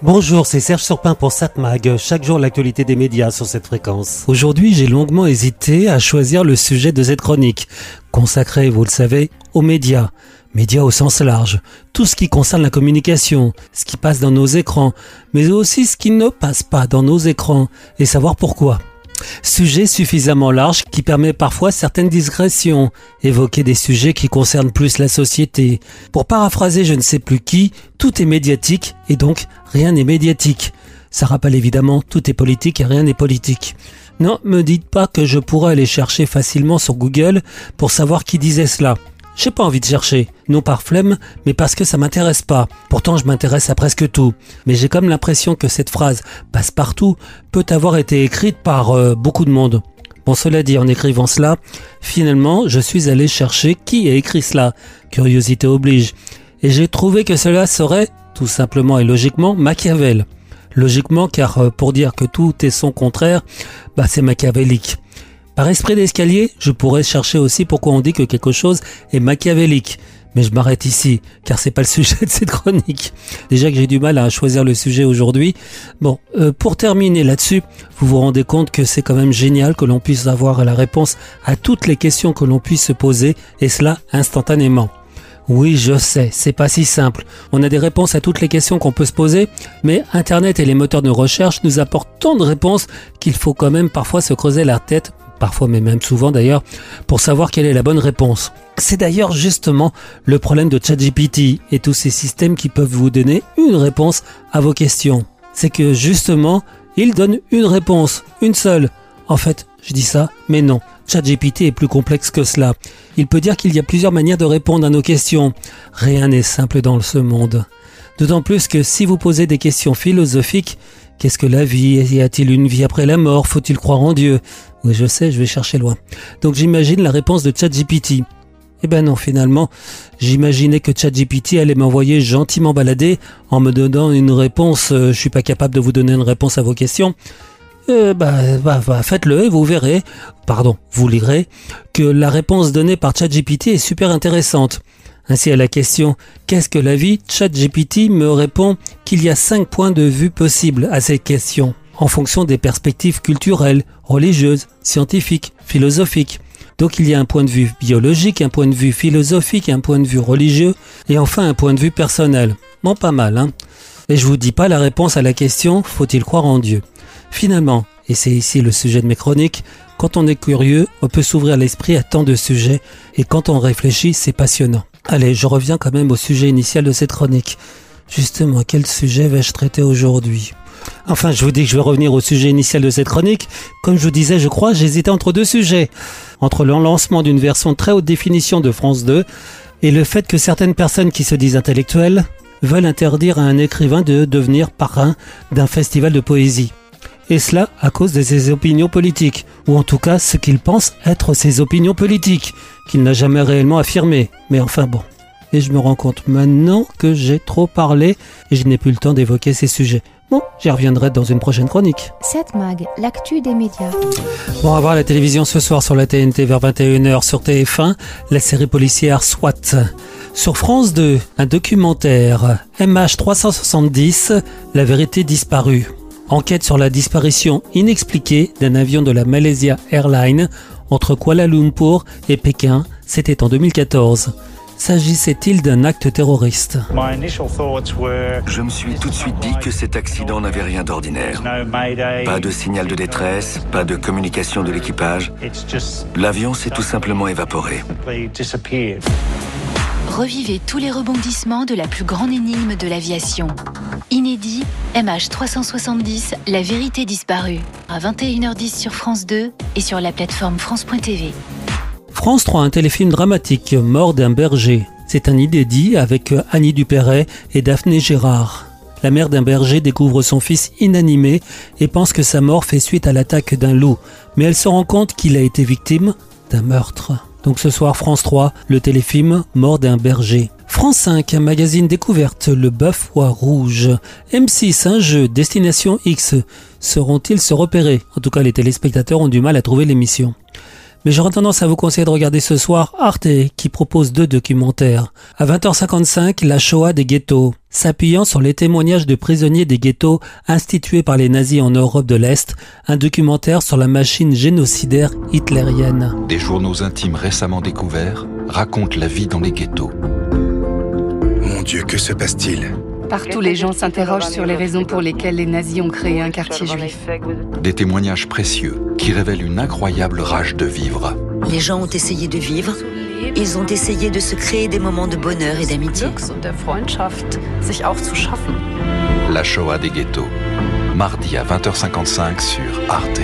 Bonjour, c'est Serge Surpin pour SatMag. Chaque jour, l'actualité des médias sur cette fréquence. Aujourd'hui, j'ai longuement hésité à choisir le sujet de cette chronique, consacrée, vous le savez, aux médias. Médias au sens large. Tout ce qui concerne la communication, ce qui passe dans nos écrans, mais aussi ce qui ne passe pas dans nos écrans, et savoir pourquoi. Sujet suffisamment large qui permet parfois certaines digressions, évoquer des sujets qui concernent plus la société. Pour paraphraser je ne sais plus qui, tout est médiatique et donc rien n'est médiatique. Ça rappelle évidemment tout est politique et rien n'est politique. Non, me dites pas que je pourrais aller chercher facilement sur Google pour savoir qui disait cela. J'ai pas envie de chercher, non par flemme, mais parce que ça m'intéresse pas. Pourtant, je m'intéresse à presque tout. Mais j'ai comme l'impression que cette phrase passe partout peut avoir été écrite par euh, beaucoup de monde. Bon, cela dit, en écrivant cela, finalement, je suis allé chercher qui a écrit cela. Curiosité oblige. Et j'ai trouvé que cela serait, tout simplement et logiquement, Machiavel. Logiquement, car euh, pour dire que tout est son contraire, bah c'est machiavélique. Par esprit d'escalier, je pourrais chercher aussi pourquoi on dit que quelque chose est machiavélique. Mais je m'arrête ici, car c'est pas le sujet de cette chronique. Déjà que j'ai du mal à choisir le sujet aujourd'hui. Bon, euh, pour terminer là-dessus, vous vous rendez compte que c'est quand même génial que l'on puisse avoir la réponse à toutes les questions que l'on puisse se poser, et cela instantanément. Oui, je sais, c'est pas si simple. On a des réponses à toutes les questions qu'on peut se poser, mais Internet et les moteurs de recherche nous apportent tant de réponses qu'il faut quand même parfois se creuser la tête parfois mais même souvent d'ailleurs, pour savoir quelle est la bonne réponse. C'est d'ailleurs justement le problème de ChatGPT et tous ces systèmes qui peuvent vous donner une réponse à vos questions. C'est que justement, il donne une réponse, une seule. En fait, je dis ça, mais non. ChatGPT est plus complexe que cela. Il peut dire qu'il y a plusieurs manières de répondre à nos questions. Rien n'est simple dans ce monde. D'autant plus que si vous posez des questions philosophiques, qu'est-ce que la vie? Y a-t-il une vie après la mort? Faut-il croire en Dieu? Oui, je sais, je vais chercher loin. Donc j'imagine la réponse de ChatGPT. Eh ben non, finalement, j'imaginais que ChatGPT allait m'envoyer gentiment balader en me donnant une réponse. Euh, je suis pas capable de vous donner une réponse à vos questions. Euh, bah, bah, bah, faites-le et vous verrez, pardon, vous lirez, que la réponse donnée par ChatGPT est super intéressante. Ainsi à la question Qu'est-ce que la vie ChatGPT me répond qu'il y a cinq points de vue possibles à cette question en fonction des perspectives culturelles, religieuses, scientifiques, philosophiques. Donc il y a un point de vue biologique, un point de vue philosophique, un point de vue religieux et enfin un point de vue personnel. Bon, pas mal, hein Et je vous dis pas la réponse à la question faut-il croire en Dieu? Finalement, et c'est ici le sujet de mes chroniques, quand on est curieux, on peut s'ouvrir l'esprit à tant de sujets et quand on réfléchit, c'est passionnant. Allez, je reviens quand même au sujet initial de cette chronique. Justement, quel sujet vais-je traiter aujourd'hui? Enfin, je vous dis que je vais revenir au sujet initial de cette chronique. Comme je vous disais, je crois, j'hésitais entre deux sujets. Entre le lancement d'une version très haute définition de France 2 et le fait que certaines personnes qui se disent intellectuelles veulent interdire à un écrivain de devenir parrain d'un festival de poésie. Et cela à cause de ses opinions politiques, ou en tout cas ce qu'il pense être ses opinions politiques, qu'il n'a jamais réellement affirmées. Mais enfin bon. Et je me rends compte maintenant que j'ai trop parlé et je n'ai plus le temps d'évoquer ces sujets. Bon, j'y reviendrai dans une prochaine chronique. 7 Mag, l'actu des médias. Bon, on va voir la télévision ce soir sur la TNT vers 21h sur TF1, la série policière SWAT. Sur France 2, un documentaire MH370, la vérité disparue. Enquête sur la disparition inexpliquée d'un avion de la Malaysia Airlines entre Kuala Lumpur et Pékin, c'était en 2014. S'agissait-il d'un acte terroriste? Je me suis tout de suite dit que cet accident n'avait rien d'ordinaire. Pas de signal de détresse, pas de communication de l'équipage. L'avion s'est tout simplement évaporé. Revivez tous les rebondissements de la plus grande énigme de l'aviation. Inédit, MH370, la vérité disparue. À 21h10 sur France 2 et sur la plateforme France.tv. France 3, un téléfilm dramatique, Mort d'un berger. C'est un inédit avec Annie Dupéret et Daphné Gérard. La mère d'un berger découvre son fils inanimé et pense que sa mort fait suite à l'attaque d'un loup, mais elle se rend compte qu'il a été victime d'un meurtre. Donc ce soir, France 3, le téléfilm Mort d'un berger. France 5, un magazine découverte, Le Bœuf Rouge. M6, un jeu, Destination X. Seront-ils se repérer? En tout cas, les téléspectateurs ont du mal à trouver l'émission. Mais j'aurais tendance à vous conseiller de regarder ce soir Arte, qui propose deux documentaires. À 20h55, La Shoah des ghettos. S'appuyant sur les témoignages de prisonniers des ghettos institués par les nazis en Europe de l'Est, un documentaire sur la machine génocidaire hitlérienne. Des journaux intimes récemment découverts racontent la vie dans les ghettos. Mon Dieu, que se passe-t-il? Partout, les gens s'interrogent sur les raisons pour lesquelles les nazis ont créé un quartier juif. Des témoignages précieux qui révèlent une incroyable rage de vivre. Les gens ont essayé de vivre. Ils ont essayé de se créer des moments de bonheur et d'amitié. La Shoah des ghettos. Mardi à 20h55 sur Arte.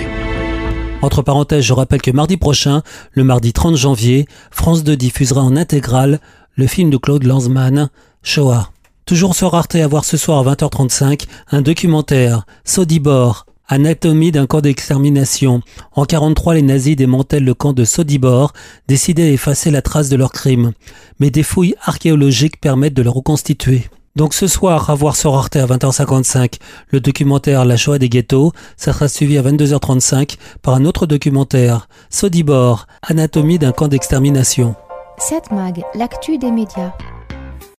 Entre parenthèses, je rappelle que mardi prochain, le mardi 30 janvier, France 2 diffusera en intégrale le film de Claude Lanzmann, Shoah. Toujours sur Arte à voir ce soir à 20h35, un documentaire, Sodibor, Anatomie d'un camp d'extermination. En 43, les nazis démantèlent le camp de Sodibor, décidés à effacer la trace de leurs crimes. Mais des fouilles archéologiques permettent de le reconstituer. Donc ce soir, à voir sur Arte à 20h55, le documentaire La Shoah des ghettos, ça sera suivi à 22h35 par un autre documentaire, Sodibor, Anatomie d'un camp d'extermination. Cette mag, l'actu des médias.